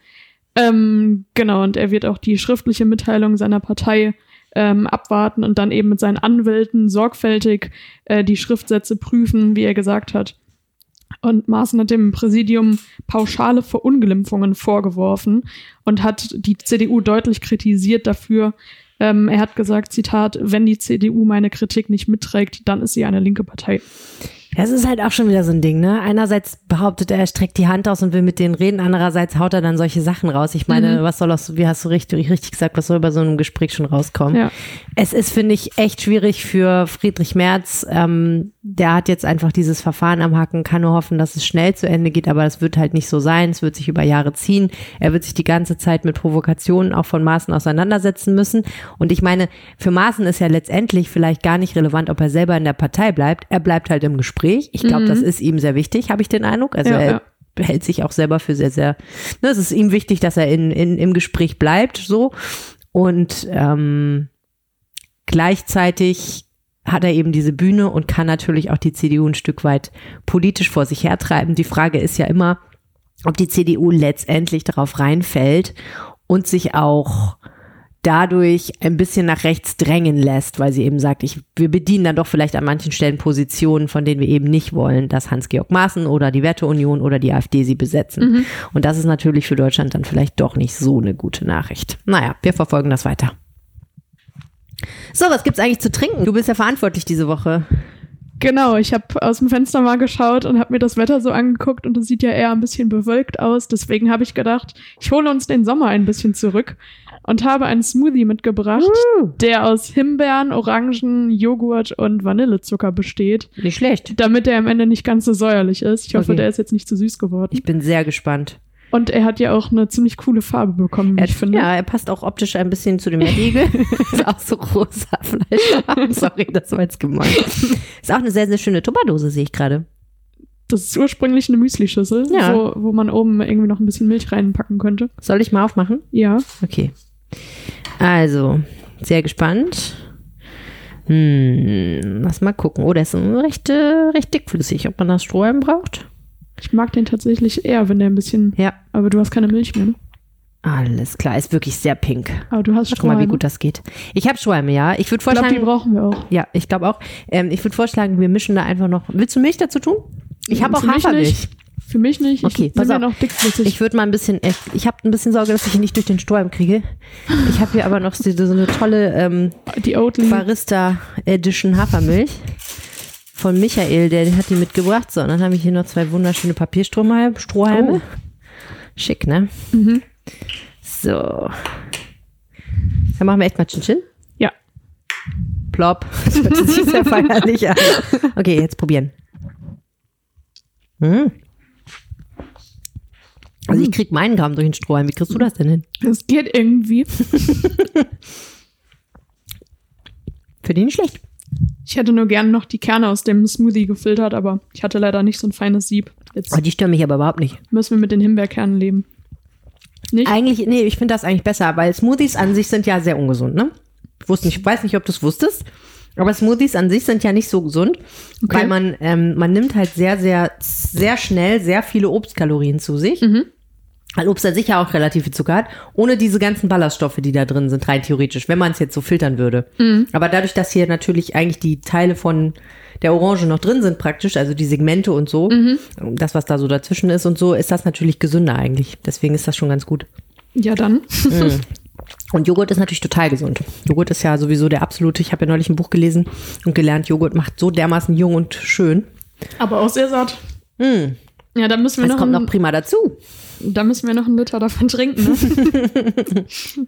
Ähm, genau, und er wird auch die schriftliche Mitteilung seiner Partei ähm, abwarten und dann eben mit seinen Anwälten sorgfältig äh, die Schriftsätze prüfen, wie er gesagt hat. Und Maaßen hat dem Präsidium pauschale Verunglimpfungen vorgeworfen und hat die CDU deutlich kritisiert dafür, ähm, er hat gesagt, Zitat, wenn die CDU meine Kritik nicht mitträgt, dann ist sie eine linke Partei. Das ist halt auch schon wieder so ein Ding, ne? Einerseits behauptet er, er streckt die Hand aus und will mit denen reden, andererseits haut er dann solche Sachen raus. Ich meine, Mhm. was soll aus, wie hast du richtig, richtig gesagt, was soll bei so einem Gespräch schon rauskommen? Ja. Es ist, finde ich, echt schwierig für Friedrich Merz. Ähm, der hat jetzt einfach dieses Verfahren am Haken, kann nur hoffen, dass es schnell zu Ende geht, aber das wird halt nicht so sein. Es wird sich über Jahre ziehen. Er wird sich die ganze Zeit mit Provokationen auch von Maaßen auseinandersetzen müssen. Und ich meine, für Maaßen ist ja letztendlich vielleicht gar nicht relevant, ob er selber in der Partei bleibt. Er bleibt halt im Gespräch. Ich glaube, das ist ihm sehr wichtig, habe ich den Eindruck. Also Mhm. Ja, er ja. hält sich auch selber für sehr, sehr, ne, es ist ihm wichtig, dass er in, in, im Gespräch bleibt, so. Und ähm, gleichzeitig hat er eben diese Bühne und kann natürlich auch die CDU ein Stück weit politisch vor sich hertreiben. Die Frage ist ja immer, ob die CDU letztendlich darauf reinfällt und sich auch dadurch ein bisschen nach rechts drängen lässt, weil sie eben sagt, ich, wir bedienen dann doch vielleicht an manchen Stellen Positionen, von denen wir eben nicht wollen, dass Hans-Georg Maaßen oder die Werteunion oder die AfD sie besetzen. Und das ist natürlich für Deutschland dann vielleicht doch nicht so eine gute Nachricht. Naja, wir verfolgen das weiter. So, was gibt's eigentlich zu trinken? Du bist ja verantwortlich diese Woche. Genau, ich habe aus dem Fenster mal geschaut und habe mir das Wetter so angeguckt und es sieht ja eher ein bisschen bewölkt aus. Deswegen habe ich gedacht, ich hole uns den Sommer ein bisschen zurück und habe einen Smoothie mitgebracht, der aus Himbeeren, Orangen, Joghurt und Vanillezucker besteht, Nicht schlecht. damit er am Ende nicht ganz so säuerlich ist. Ich hoffe, Okay. der ist jetzt nicht zu süß geworden. Ich bin sehr gespannt. Und er hat ja auch eine ziemlich coole Farbe bekommen, Er, ich finde. Ja, er passt auch optisch ein bisschen zu dem Riegel. ist auch so rosa Fleisch. Sorry, das war jetzt gemein. Ist auch eine sehr, sehr schöne Tupperdose, sehe ich gerade. Das ist ursprünglich eine Müslischüssel, Ja. wo, wo man oben irgendwie noch ein bisschen Milch reinpacken könnte. Soll ich mal aufmachen? Ja. Okay. Also, sehr gespannt. Hm, lass mal gucken. Oh, der ist recht, recht dickflüssig. Ob man das Strohhalm braucht? Ich mag den tatsächlich eher, wenn der ein bisschen. Ja. Aber du hast keine Milch mehr, ne? Alles klar, ist wirklich sehr pink. Aber du hast Guck mal, wie gut das geht. Ich habe Strohhalme, ja. Ich würde Ich glaube, die vorschlagen, brauchen wir auch. ja, ich glaube auch. Ähm, ich würde vorschlagen, wir mischen da einfach noch. Willst du Milch dazu tun? Ich habe auch Hafermilch. nicht. Für mich nicht. Okay, ich pass ja auf. noch dickflüssig. Ich würde mal ein bisschen, echt- ich habe ein bisschen Sorge, dass ich ihn nicht durch den Strohhalm kriege. Ich habe hier aber noch so, so eine tolle ähm. Barista Edition Hafermilch von Michael, der hat die mitgebracht. So, und dann habe ich hier noch zwei wunderschöne Papierstrohhalme. Strohhalme. Oh. Schick, ne? Mhm. So. Dann machen wir echt mal Chin-Chin. Ja. Plop. Das hört sich sehr feierlich an. Okay, jetzt probieren. Hm. Also ich krieg meinen kaum durch den Strohhalm. Wie kriegst du das denn hin? Das geht irgendwie. Für den schlecht. Ich hätte nur gern noch die Kerne aus dem Smoothie gefiltert, aber ich hatte leider nicht so ein feines Sieb. Jetzt Oh, die stören mich aber überhaupt nicht. müssen wir mit den Himbeerkernen leben. Nicht? Eigentlich, nee, ich finde das eigentlich besser, weil Smoothies an sich sind ja sehr ungesund, ne? Ich wusste nicht, ich weiß nicht, ob du es wusstest, aber Smoothies an sich sind ja nicht so gesund, Okay. weil man, ähm, man nimmt halt sehr, sehr, sehr schnell sehr viele Obstkalorien zu sich. Mhm. Weil Obst an sich ja auch relativ viel Zucker hat, ohne diese ganzen Ballaststoffe, die da drin sind, rein theoretisch, wenn man es jetzt so filtern würde. Mhm. Aber dadurch, dass hier natürlich eigentlich die Teile von der Orange noch drin sind praktisch, also die Segmente und so, Mhm. das, was da so dazwischen ist und so, ist das natürlich gesünder eigentlich. Deswegen ist das schon ganz gut. Ja, dann. Und Joghurt ist natürlich total gesund. Joghurt ist ja sowieso der absolute. Ich habe ja neulich ein Buch gelesen und gelernt, Joghurt macht so dermaßen jung und schön. Aber auch sehr satt. Mm, Ja, da müssen wir das noch, kommt ein, noch prima dazu. Da müssen wir noch einen Liter davon trinken. Ne?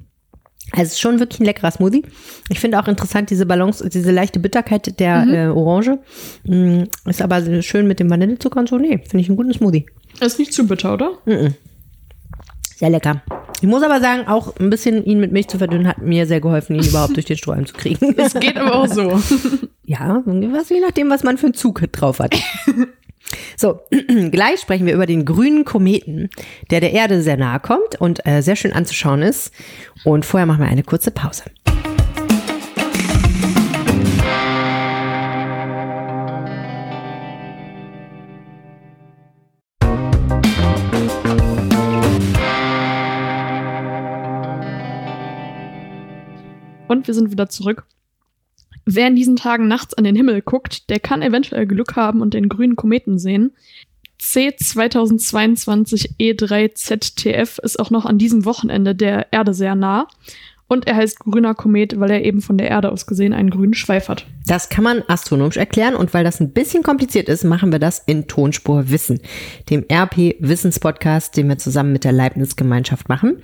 Also es ist schon wirklich ein leckerer Smoothie. Ich finde auch interessant diese Balance, diese leichte Bitterkeit der äh, Orange. Mm, ist aber schön mit dem Vanillezucker und so. Nee, finde ich einen guten Smoothie. ist nicht zu bitter, oder? Sehr lecker. Ich muss aber sagen, auch ein bisschen ihn mit Milch zu verdünnen, hat mir sehr geholfen, ihn überhaupt durch den Strohhalm zu kriegen. Es geht aber auch so. Ja, was, je nachdem, was man für einen Zug drauf hat. So, gleich sprechen wir über den grünen Kometen, der der Erde sehr nahe kommt und äh, sehr schön anzuschauen ist. Und vorher machen wir eine kurze Pause. Und wir sind wieder zurück. Wer in diesen Tagen nachts an den Himmel guckt, der kann eventuell Glück haben und den grünen Kometen sehen. C 2022 E3 ZTF ist auch noch an diesem Wochenende der Erde sehr nah. Und er heißt grüner Komet, weil er eben von der Erde aus gesehen einen grünen Schweif hat. Das kann man astronomisch erklären und weil das ein bisschen kompliziert ist, machen wir das in Tonspur Wissen, dem RP Wissenspodcast, den wir zusammen mit der Leibniz Gemeinschaft machen.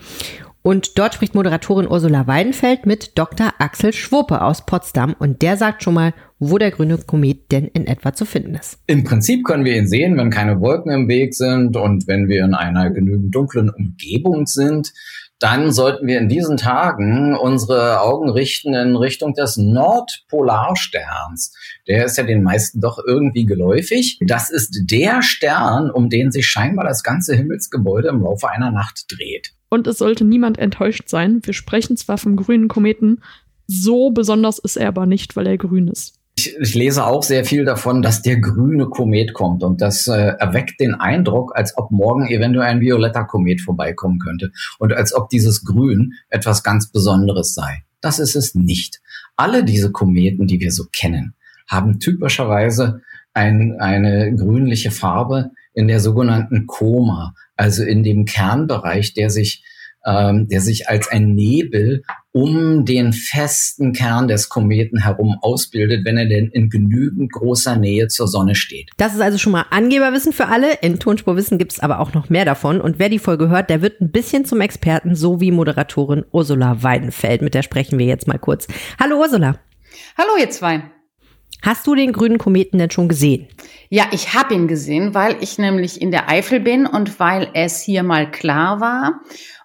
Und dort spricht Moderatorin Ursula Weidenfeld mit Dr. Axel Schwurpe aus Potsdam und der sagt schon mal, wo der grüne Komet denn in etwa zu finden ist. Im Prinzip können wir ihn sehen, wenn keine Wolken im Weg sind und wenn wir in einer genügend dunklen Umgebung sind. Dann sollten wir in diesen Tagen unsere Augen richten in Richtung des Nordpolarsterns. Der ist ja den meisten doch irgendwie geläufig. Das ist der Stern, um den sich scheinbar das ganze Himmelsgebäude im Laufe einer Nacht dreht. Und es sollte niemand enttäuscht sein. Wir sprechen zwar vom grünen Kometen, so besonders ist er aber nicht, weil er grün ist. Ich, ich lese auch sehr viel davon, dass der grüne Komet kommt und das äh, erweckt den Eindruck, als ob morgen eventuell ein violetter Komet vorbeikommen könnte und als ob dieses Grün etwas ganz Besonderes sei. Das ist es nicht. Alle diese Kometen, die wir so kennen, haben typischerweise ein, eine grünliche Farbe in der sogenannten Koma, also in dem Kernbereich, der sich, ähm, der sich als ein Nebel um den festen Kern des Kometen herum ausbildet, wenn er denn in genügend großer Nähe zur Sonne steht. Das ist also schon mal Angeberwissen für alle. In Tonspurwissen gibt es aber auch noch mehr davon. Und wer die Folge hört, der wird ein bisschen zum Experten, so wie Moderatorin Ursula Weidenfeld. Mit der sprechen wir jetzt mal kurz. Hallo Ursula. Hallo ihr zwei. Hast du den grünen Kometen denn schon gesehen? Ja, ich habe ihn gesehen, weil ich nämlich in der Eifel bin und weil es hier mal klar war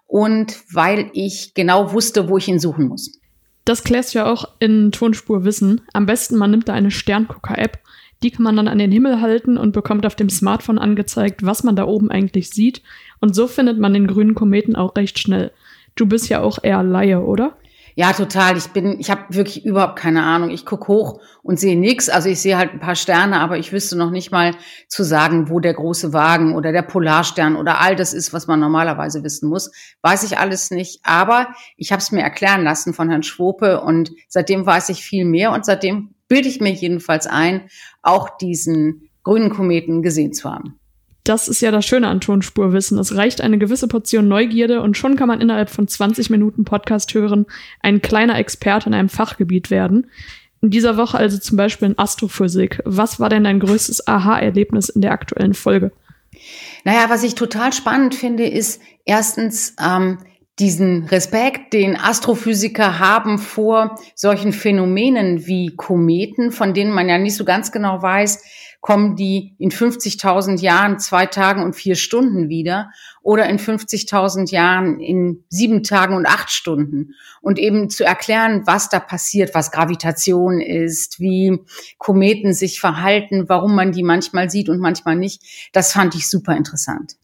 und weil ich genau wusste, wo ich ihn suchen muss. Das klärst du ja auch in Tonspur Wissen. Am besten, man nimmt da eine Sterngucker-App. Die kann man dann an den Himmel halten und bekommt auf dem Smartphone angezeigt, was man da oben eigentlich sieht. Und so findet man den grünen Kometen auch recht schnell. Du bist ja auch eher Laie, oder? Ja, total. Ich bin, ich habe wirklich überhaupt keine Ahnung. Ich guck hoch und sehe nichts. Also ich sehe halt ein paar Sterne, aber ich wüsste noch nicht mal zu sagen, wo der große Wagen oder der Polarstern oder all das ist, was man normalerweise wissen muss. Weiß ich alles nicht. Aber ich habe es mir erklären lassen von Herrn Schwope und seitdem weiß ich viel mehr und seitdem bilde ich mir jedenfalls ein, auch diesen grünen Kometen gesehen zu haben. Das ist ja das Schöne an Tonspurwissen. Es reicht eine gewisse Portion Neugierde und schon kann man innerhalb von 20 Minuten Podcast hören, ein kleiner Experte in einem Fachgebiet werden. In dieser Woche also zum Beispiel in Astrophysik. Was war denn dein größtes Aha-Erlebnis in der aktuellen Folge? Naja, was ich total spannend finde, ist erstens ähm, diesen Respekt, den Astrophysiker haben vor solchen Phänomenen wie Kometen, von denen man ja nicht so ganz genau weiß, kommen die in 50.000 Jahren zwei Tagen und vier Stunden wieder oder in 50.000 Jahren in sieben Tagen und acht Stunden. Und eben zu erklären, was da passiert, was Gravitation ist, wie Kometen sich verhalten, warum man die manchmal sieht und manchmal nicht, das fand ich super interessant.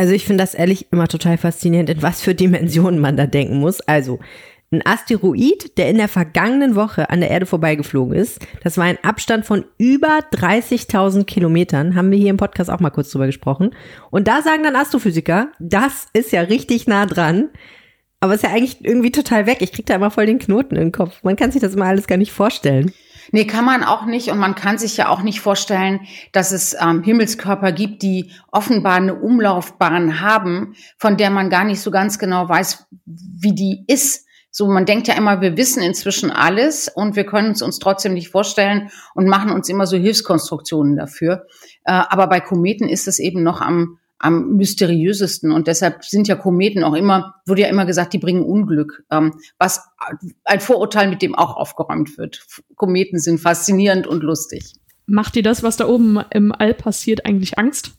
Also ich finde das ehrlich immer total faszinierend, in was für Dimensionen man da denken muss. Also ein Asteroid, der in der vergangenen Woche an der Erde vorbeigeflogen ist. Das war ein Abstand von über 30.000 Kilometern. Haben wir hier im Podcast auch mal kurz drüber gesprochen. Und da sagen dann Astrophysiker, das ist ja richtig nah dran. Aber ist ja eigentlich irgendwie total weg. Ich krieg da immer voll den Knoten im Kopf. Man kann sich das immer alles gar nicht vorstellen. Nee, kann man auch nicht. Und man kann sich ja auch nicht vorstellen, dass es ähm, Himmelskörper gibt, die offenbar eine Umlaufbahn haben, von der man gar nicht so ganz genau weiß, wie die ist. So, man denkt ja immer, wir wissen inzwischen alles und wir können es uns trotzdem nicht vorstellen und machen uns immer so Hilfskonstruktionen dafür. Äh, aber bei Kometen ist es eben noch am, am mysteriösesten und deshalb sind ja Kometen auch immer, wurde ja immer gesagt, die bringen Unglück, ähm, was ein Vorurteil, mit dem auch aufgeräumt wird. Kometen sind faszinierend und lustig. Macht dir das, was da oben im All passiert, eigentlich Angst?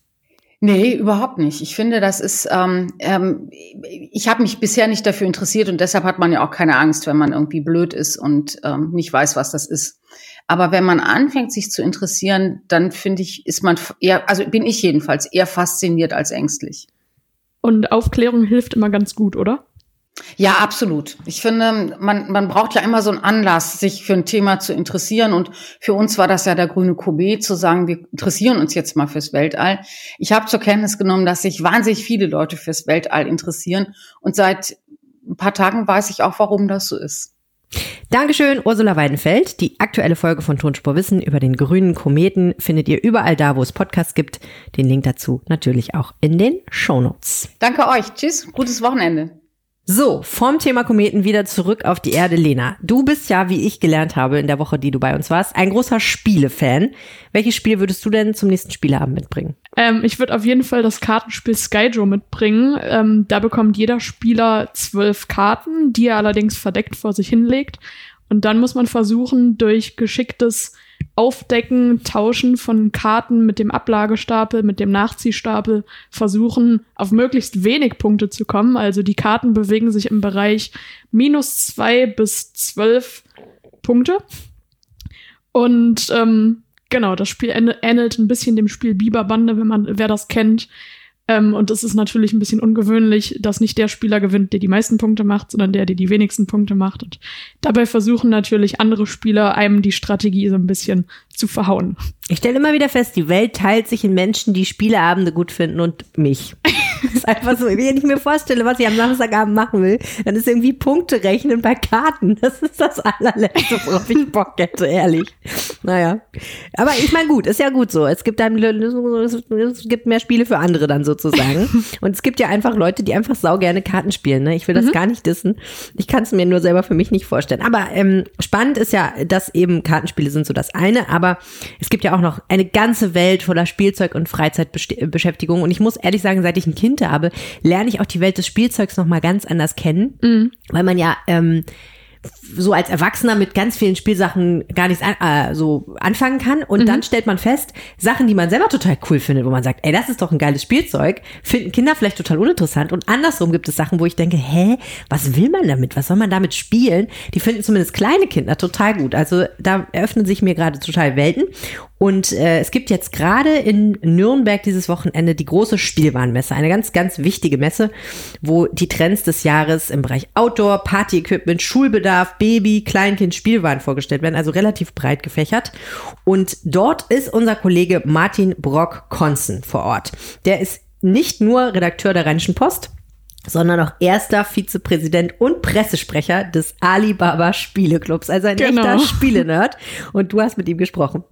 Nee, überhaupt nicht. Ich finde, das ist, ähm, ähm, ich habe mich bisher nicht dafür interessiert und deshalb hat man ja auch keine Angst, wenn man irgendwie blöd ist und ähm, nicht weiß, was das ist. Aber wenn man anfängt, sich zu interessieren, dann finde ich, ist man eher, also bin ich jedenfalls eher fasziniert als ängstlich. Und Aufklärung hilft immer ganz gut, oder? Ja, absolut. Ich finde, man, man braucht ja immer so einen Anlass, sich für ein Thema zu interessieren. Und für uns war das ja der grüne Komet, zu sagen, wir interessieren uns jetzt mal fürs Weltall. Ich habe zur Kenntnis genommen, dass sich wahnsinnig viele Leute fürs Weltall interessieren. Und seit ein paar Tagen weiß ich auch, warum das so ist. Dankeschön, Ursula Weidenfeld. Die aktuelle Folge von Tonspur Wissen über den grünen Kometen findet ihr überall da, wo es Podcasts gibt. Den Link dazu natürlich auch in den Shownotes. Danke euch. Tschüss. Gutes Wochenende. So, vom Thema Kometen wieder zurück auf die Erde, Lena. Du bist ja, wie ich gelernt habe in der Woche, die du bei uns warst, ein großer Spielefan. Welches Spiel würdest du denn zum nächsten Spieleabend mitbringen? Ähm, ich würde auf jeden Fall das Kartenspiel Skyjo mitbringen. Ähm, da bekommt jeder Spieler zwölf Karten, die er allerdings verdeckt vor sich hinlegt. Und dann muss man versuchen, durch geschicktes Aufdecken, Tauschen von Karten mit dem Ablagestapel, mit dem Nachziehstapel versuchen, auf möglichst wenig Punkte zu kommen. Also die Karten bewegen sich im Bereich minus zwei bis zwölf Punkte. Und ähm, genau, das Spiel ähnelt ein bisschen dem Spiel Biberbande, wenn man, wer das kennt. Ähm, und es ist natürlich ein bisschen ungewöhnlich, dass nicht der Spieler gewinnt, der die meisten Punkte macht, sondern der, der die wenigsten Punkte macht. Und dabei versuchen natürlich andere Spieler, einem die Strategie so ein bisschen zu verhauen. Ich stelle immer wieder fest, die Welt teilt sich in Menschen, die Spieleabende gut finden und mich. Das ist einfach so, wenn ich mir vorstelle, was ich am Samstagabend machen will, dann ist irgendwie Punkte rechnen bei Karten. Das ist das allerletzte, worauf ich Bock hätte, ehrlich. Naja. Aber ich meine, gut, ist ja gut so. Es gibt dann, es gibt mehr Spiele für andere dann sozusagen. Und es gibt ja einfach Leute, die einfach sau gerne Karten spielen. Ne? Ich will das mhm. gar nicht wissen. Ich kann es mir nur selber für mich nicht vorstellen. Aber ähm, spannend ist ja, dass eben Kartenspiele sind so das eine, aber es gibt ja auch noch eine ganze Welt voller Spielzeug und Freizeitbeschäftigung. Und ich muss ehrlich sagen, seit ich ein Kind habe, lerne ich auch die Welt des Spielzeugs noch mal ganz anders kennen, mhm. weil man ja ähm, so als Erwachsener mit ganz vielen Spielsachen gar nichts an, äh, so anfangen kann. Und mhm. dann stellt man fest, Sachen, die man selber total cool findet, wo man sagt, ey, das ist doch ein geiles Spielzeug, finden Kinder vielleicht total uninteressant. Und andersrum gibt es Sachen, wo ich denke, hä, was will man damit? Was soll man damit spielen? Die finden zumindest kleine Kinder total gut. Also da eröffnen sich mir gerade total Welten. Und äh, es gibt jetzt gerade in Nürnberg dieses Wochenende die große Spielwarenmesse, eine ganz, ganz wichtige Messe, wo die Trends des Jahres im Bereich Outdoor, Party-Equipment, Schulbedarf, Baby, Kleinkind, Spielwaren vorgestellt werden, also relativ breit gefächert. Und dort ist unser Kollege Martin Brock-Konzen vor Ort. Der ist nicht nur Redakteur der Rheinischen Post, sondern auch erster Vizepräsident und Pressesprecher des Alibaba Spieleclubs, also ein genau. echter Spielenerd. Und du hast mit ihm gesprochen.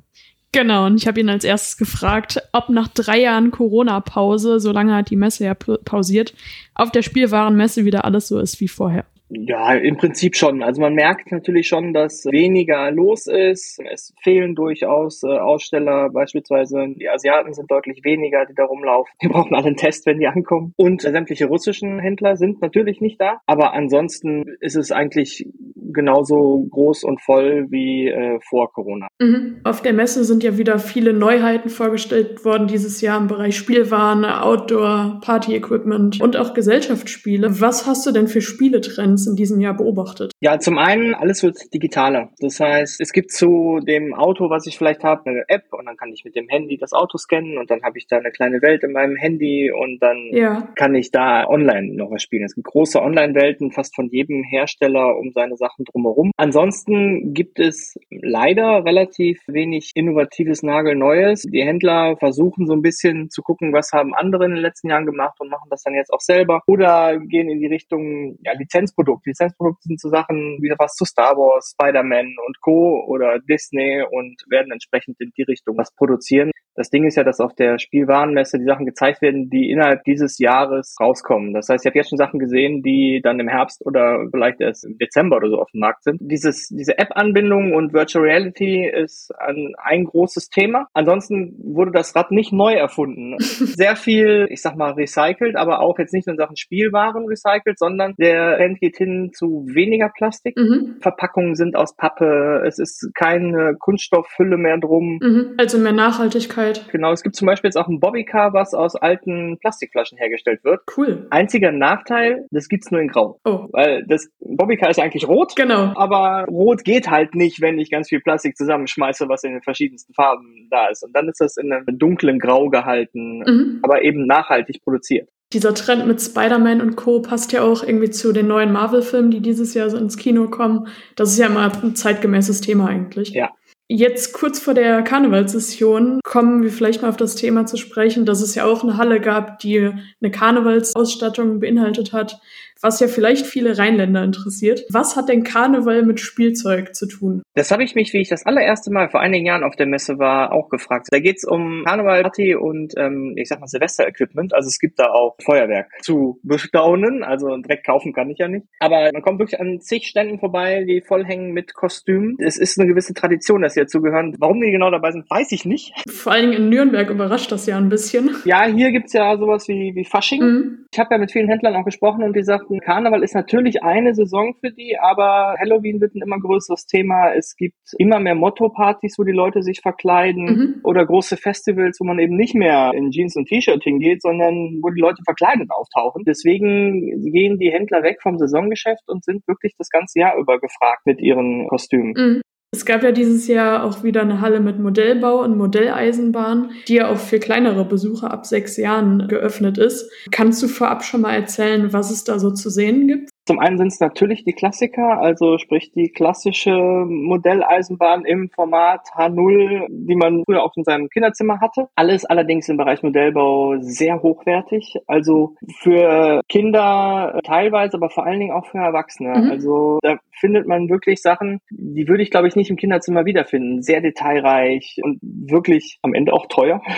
Genau, und ich habe ihn als erstes gefragt, ob nach drei Jahren Corona-Pause, so lange hat die Messe ja pausiert, auf der Spielwarenmesse wieder alles so ist wie vorher. Ja, im Prinzip schon. Also man merkt natürlich schon, dass weniger los ist. Es fehlen durchaus äh, Aussteller, beispielsweise die Asiaten sind deutlich weniger, die da rumlaufen. Die brauchen alle einen Test, wenn die ankommen. Und sämtliche russischen Händler sind natürlich nicht da. Aber ansonsten ist es eigentlich genauso groß und voll wie äh, vor Corona. Mhm. Auf der Messe sind ja wieder viele Neuheiten vorgestellt worden dieses Jahr im Bereich Spielwaren, Outdoor, Party-Equipment und auch Gesellschaftsspiele. Was hast du denn für Spieletrends in diesem Jahr beobachtet? Ja, zum einen, alles wird digitaler. Das heißt, es gibt zu dem Auto, was ich vielleicht habe, eine App und dann kann ich mit dem Handy das Auto scannen und dann habe ich da eine kleine Welt in meinem Handy und dann ja. kann ich da online noch was spielen. Es gibt große Online-Welten fast von jedem Hersteller um seine Sachen drumherum. Ansonsten gibt es leider relativ wenig innovatives Nagelneues. Die Händler versuchen so ein bisschen zu gucken, was haben andere in den letzten Jahren gemacht und machen das dann jetzt auch selber oder gehen in die Richtung ja, Lizenzprodukte. Lizenzprodukte sind so Sachen wie was zu Star Wars, Spider-Man und Co. oder Disney und werden entsprechend in die Richtung was produzieren. Das Ding ist ja, dass auf der Spielwarenmesse die Sachen gezeigt werden, die innerhalb dieses Jahres rauskommen. Das heißt, ich habe jetzt schon Sachen gesehen, die dann im Herbst oder vielleicht erst im Dezember oder so auf dem Markt sind. Dieses, diese App-Anbindung und Virtual Reality ist ein, ein großes Thema. Ansonsten wurde das Rad nicht neu erfunden. Sehr viel, ich sag mal, recycelt, aber auch jetzt nicht nur in Sachen Spielwaren recycelt, sondern der geht hin zu weniger Plastik. Mhm. Verpackungen sind aus Pappe, es ist keine Kunststoffhülle mehr drum. Mhm. Also mehr Nachhaltigkeit. Genau, es gibt zum Beispiel jetzt auch ein Bobbycar, was aus alten Plastikflaschen hergestellt wird. Cool. Einziger Nachteil, das gibt's nur in Grau. Oh. Weil das Bobbycar ist eigentlich rot. Genau. Aber rot geht halt nicht, wenn ich ganz viel Plastik zusammenschmeiße, was in den verschiedensten Farben da ist. Und dann ist das in einem dunklen Grau gehalten, mhm. aber eben nachhaltig produziert. Dieser Trend mit Spider-Man und Co. passt ja auch irgendwie zu den neuen Marvel-Filmen, die dieses Jahr so ins Kino kommen. Das ist ja immer ein zeitgemäßes Thema eigentlich. Ja, Jetzt kurz vor der Karnevalssession kommen wir vielleicht mal auf das Thema zu sprechen, dass es ja auch eine Halle gab, die eine Karnevalsausstattung beinhaltet hat was ja vielleicht viele Rheinländer interessiert. Was hat denn Karneval mit Spielzeug zu tun? Das habe ich mich, wie ich das allererste Mal vor einigen Jahren auf der Messe war, auch gefragt. Da geht es um Karnevalparty und ähm, ich sag mal Silvester-Equipment. Also es gibt da auch Feuerwerk zu bestaunen. Also direkt kaufen kann ich ja nicht. Aber man kommt wirklich an zig Ständen vorbei, die vollhängen mit Kostümen. Es ist eine gewisse Tradition, dass sie dazugehören. Warum die genau dabei sind, weiß ich nicht. Vor allen Dingen in Nürnberg überrascht das ja ein bisschen. Ja, hier gibt's ja sowas wie, wie Fasching. Mhm. Ich habe ja mit vielen Händlern auch gesprochen und die sagten, sagten, Karneval ist natürlich eine Saison für die, aber Halloween wird ein immer größeres Thema. Es gibt immer mehr Motto-Partys, wo die Leute sich verkleiden mhm. oder große Festivals, wo man eben nicht mehr in Jeans und T-Shirt hingeht, sondern wo die Leute verkleidet auftauchen. Deswegen gehen die Händler weg vom Saisongeschäft und sind wirklich das ganze Jahr über gefragt mit ihren Kostümen. Mhm. Es gab ja dieses Jahr auch wieder eine Halle mit Modellbau und Modelleisenbahn, die ja auch für kleinere Besucher ab sechs Jahren geöffnet ist. Kannst du vorab schon mal erzählen, was es da so zu sehen gibt? Zum einen sind es natürlich die Klassiker, also sprich die klassische Modelleisenbahn im Format H0, die man früher auch in seinem Kinderzimmer hatte. Alles allerdings im Bereich Modellbau sehr hochwertig, also für Kinder teilweise, aber vor allen Dingen auch für Erwachsene. Mhm. Also da findet man wirklich Sachen, die würde ich glaube ich nicht im Kinderzimmer wiederfinden. Sehr detailreich und wirklich am Ende auch teuer.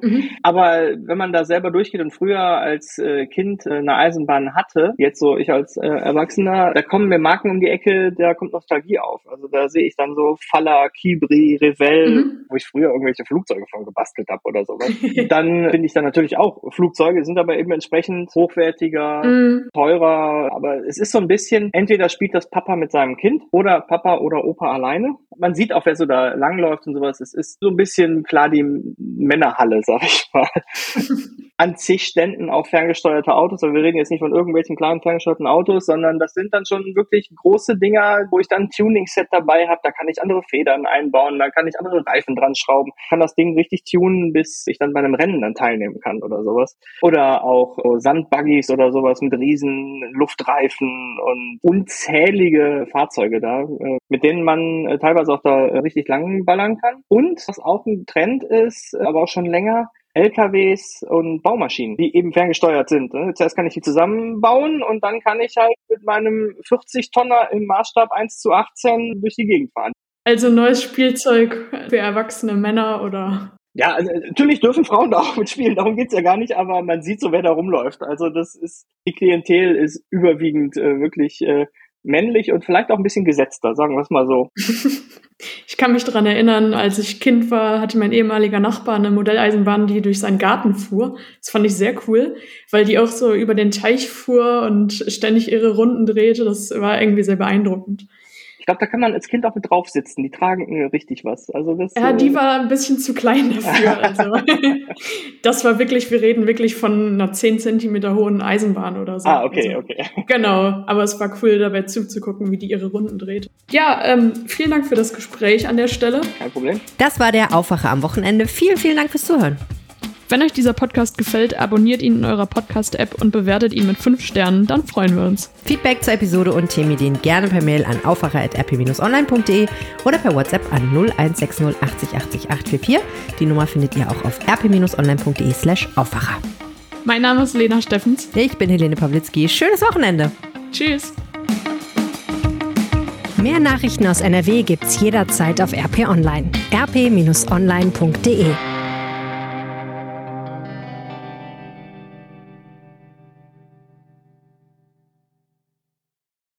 Mhm. aber wenn man da selber durchgeht und früher als äh, Kind äh, eine Eisenbahn hatte, jetzt so ich als äh, Erwachsener, da kommen mir Marken um die Ecke, da kommt Nostalgie auf. Also da sehe ich dann so Falla, Kibri, Revell, mhm. wo ich früher irgendwelche Flugzeuge von gebastelt habe oder sowas. dann finde ich dann natürlich auch Flugzeuge, sind aber eben entsprechend hochwertiger, mhm. teurer. Aber es ist so ein bisschen, entweder spielt das Papa mit seinem Kind oder Papa oder Opa alleine. Man sieht auch, wer so da langläuft und sowas. Es ist so ein bisschen klar die Männerhalle, sag ich mal. An zig Ständen auch ferngesteuerte Autos, aber wir reden jetzt nicht von irgendwelchen kleinen ferngesteuerten Autos, sondern das sind dann schon wirklich große Dinger, wo ich dann ein Tuning-Set dabei habe. Da kann ich andere Federn einbauen, da kann ich andere Reifen dran schrauben, kann das Ding richtig tunen, bis ich dann bei einem Rennen dann teilnehmen kann oder sowas. Oder auch so Sandbuggies oder sowas mit riesen Luftreifen und unzählige Fahrzeuge da, äh, mit denen man äh, teilweise auch da richtig lang ballern kann. Und was auch ein Trend ist, aber auch schon länger, LKWs und Baumaschinen, die eben ferngesteuert sind. Ne? Zuerst kann ich die zusammenbauen und dann kann ich halt mit meinem 40-Tonner im Maßstab 1 zu 18 durch die Gegend fahren. Also neues Spielzeug für erwachsene Männer oder? Ja, also natürlich dürfen Frauen da auch mitspielen, darum geht's ja gar nicht, aber man sieht so, wer da rumläuft. Also das ist, die Klientel ist überwiegend äh, wirklich äh, männlich und vielleicht auch ein bisschen gesetzter, sagen wir es mal so. ich kann mich daran erinnern, als ich Kind war, hatte mein ehemaliger Nachbar eine Modelleisenbahn, die durch seinen Garten fuhr. Das fand ich sehr cool, weil die auch so über den Teich fuhr und ständig ihre Runden drehte. Das war irgendwie sehr beeindruckend glaube, da kann man als Kind auch mit drauf sitzen. Die tragen äh, richtig was. Also das, ja, die äh, war ein bisschen zu klein dafür. Also, das war wirklich, wir reden wirklich von einer 10 Zentimeter hohen Eisenbahn oder so. Ah, okay, also, okay. Genau, aber es war cool, dabei zuzugucken, wie die ihre Runden dreht. Ja, ähm, vielen Dank für das Gespräch an der Stelle. Kein Problem. Das war der Aufwacher am Wochenende. Vielen, vielen Dank fürs Zuhören. Wenn euch dieser Podcast gefällt, abonniert ihn in eurer Podcast-App und bewertet ihn mit 5 Sternen, dann freuen wir uns. Feedback zur Episode und Themenideen gerne per Mail an aufwacher.rp-online.de oder per WhatsApp an 0160 80 80 844. Die Nummer findet ihr auch auf rp-online.de slash Aufwacher. Mein Name ist Lena Steffens. Ich bin Helene Pawlitzki. Schönes Wochenende. Tschüss. Mehr Nachrichten aus NRW gibt's jederzeit auf RP Online. rp-online.de